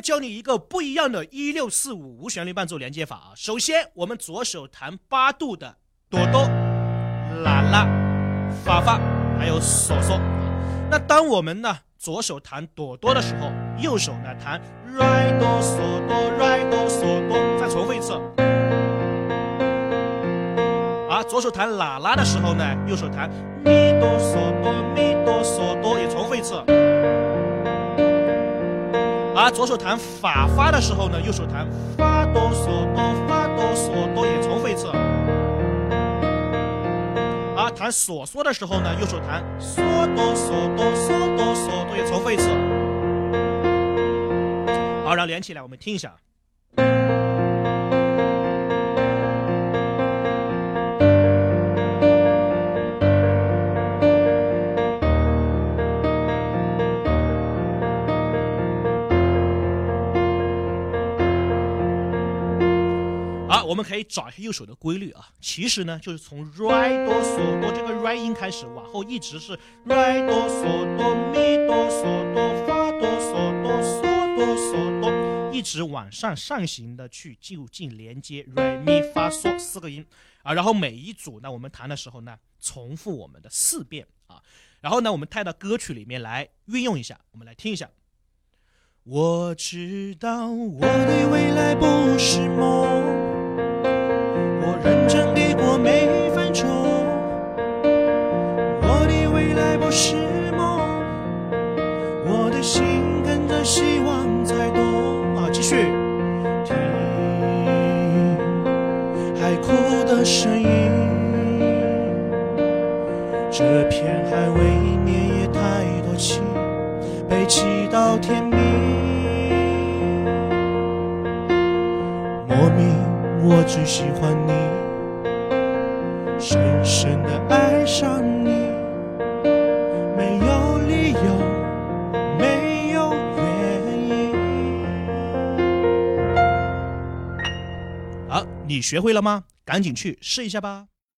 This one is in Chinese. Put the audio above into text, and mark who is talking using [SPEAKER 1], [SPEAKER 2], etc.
[SPEAKER 1] 教你一个不一样的一六四五无旋律伴奏连接法啊。首先，我们左手弹八度的哆哆、啦啦、发发，还有嗦嗦。那当我们呢左手弹哆哆的时候，右手呢弹 re 哆嗦哆 re 哆嗦哆，再重复一次。啊，左手弹啦啦的时候呢，右手弹咪哆嗦哆咪哆嗦哆，也重复一次。左手弹法发的时候呢，右手弹发哆嗦哆发哆嗦哆，也重复一次。啊，弹索嗦的时候呢，右手弹嗦哆嗦哆嗦哆嗦哆，也重复一次。好，然后连起来，我们听一下。啊我们可以找一下右手的规律啊，其实呢就是从 re 哆嗦哆这个 re 音开始，往后一直是 re 哆嗦哆咪哆嗦哆发哆嗦哆嗦哆嗦哆，一直往上上行的去就近连接 re 咪发嗦四个音啊，然后每一组呢我们弹的时候呢重复我们的四遍啊，然后呢我们带到歌曲里面来运用一下，我们来听一下。我知道我的未来不是梦。声音，这片海未免也太多情，被气到天明。莫名，我只喜欢你。深深的爱上你，没有理由，没有原因。好，你学会了吗？赶紧去试一下吧。